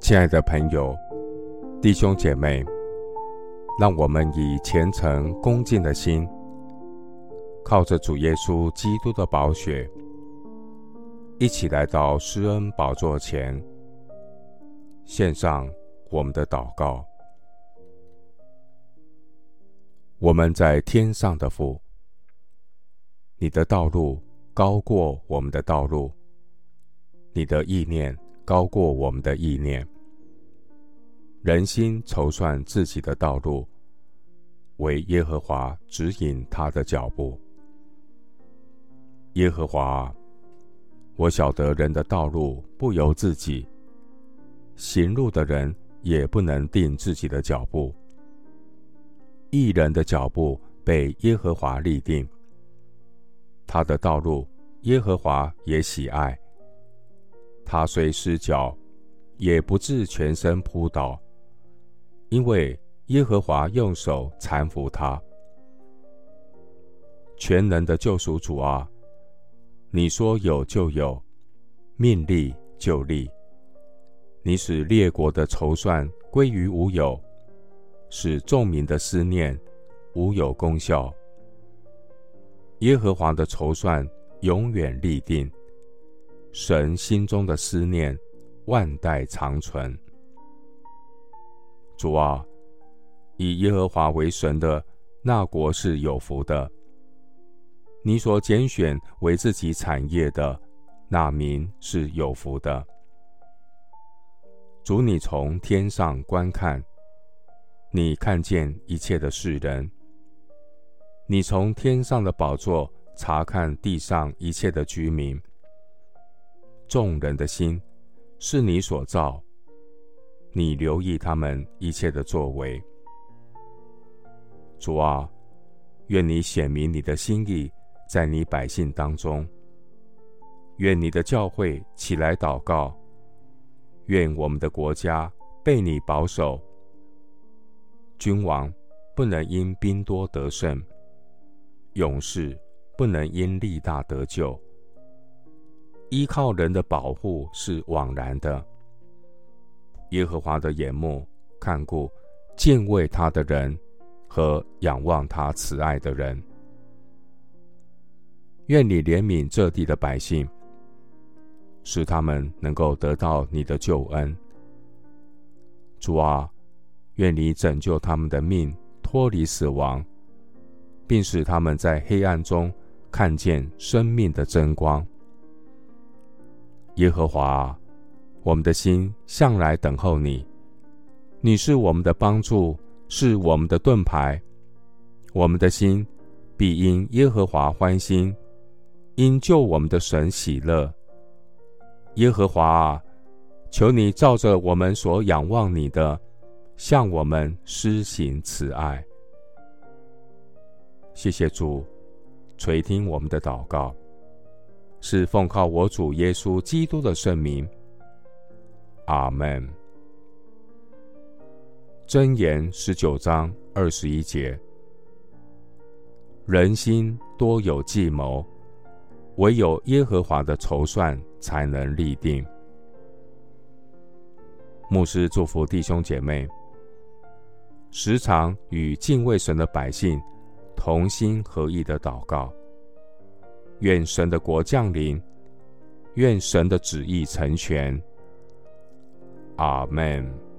亲爱的朋友、弟兄姐妹，让我们以虔诚恭敬的心，靠着主耶稣基督的宝血，一起来到施恩宝座前，献上我们的祷告。我们在天上的父，你的道路高过我们的道路，你的意念高过我们的意念。人心筹算自己的道路，为耶和华指引他的脚步。耶和华，我晓得人的道路不由自己，行路的人也不能定自己的脚步。一人的脚步被耶和华立定，他的道路耶和华也喜爱。他虽失脚，也不至全身扑倒，因为耶和华用手搀扶他。全能的救赎主啊，你说有就有，命立就立，你使列国的筹算归于无有。使众民的思念无有功效。耶和华的筹算永远立定，神心中的思念万代长存。主啊，以耶和华为神的那国是有福的；你所拣选为自己产业的那民是有福的。主，你从天上观看。你看见一切的世人，你从天上的宝座察看地上一切的居民。众人的心是你所造，你留意他们一切的作为。主啊，愿你显明你的心意在你百姓当中。愿你的教会起来祷告。愿我们的国家被你保守。君王不能因兵多得胜，勇士不能因力大得救。依靠人的保护是枉然的。耶和华的眼目看顾敬畏他的人和仰望他慈爱的人。愿你怜悯这地的百姓，使他们能够得到你的救恩。主啊。愿你拯救他们的命，脱离死亡，并使他们在黑暗中看见生命的真光。耶和华，我们的心向来等候你，你是我们的帮助，是我们的盾牌。我们的心必因耶和华欢心，因救我们的神喜乐。耶和华啊，求你照着我们所仰望你的。向我们施行慈爱，谢谢主垂听我们的祷告，是奉靠我主耶稣基督的圣名。阿门。箴言十九章二十一节：人心多有计谋，唯有耶和华的筹算才能立定。牧师祝福弟兄姐妹。时常与敬畏神的百姓同心合意的祷告，愿神的国降临，愿神的旨意成全。阿门。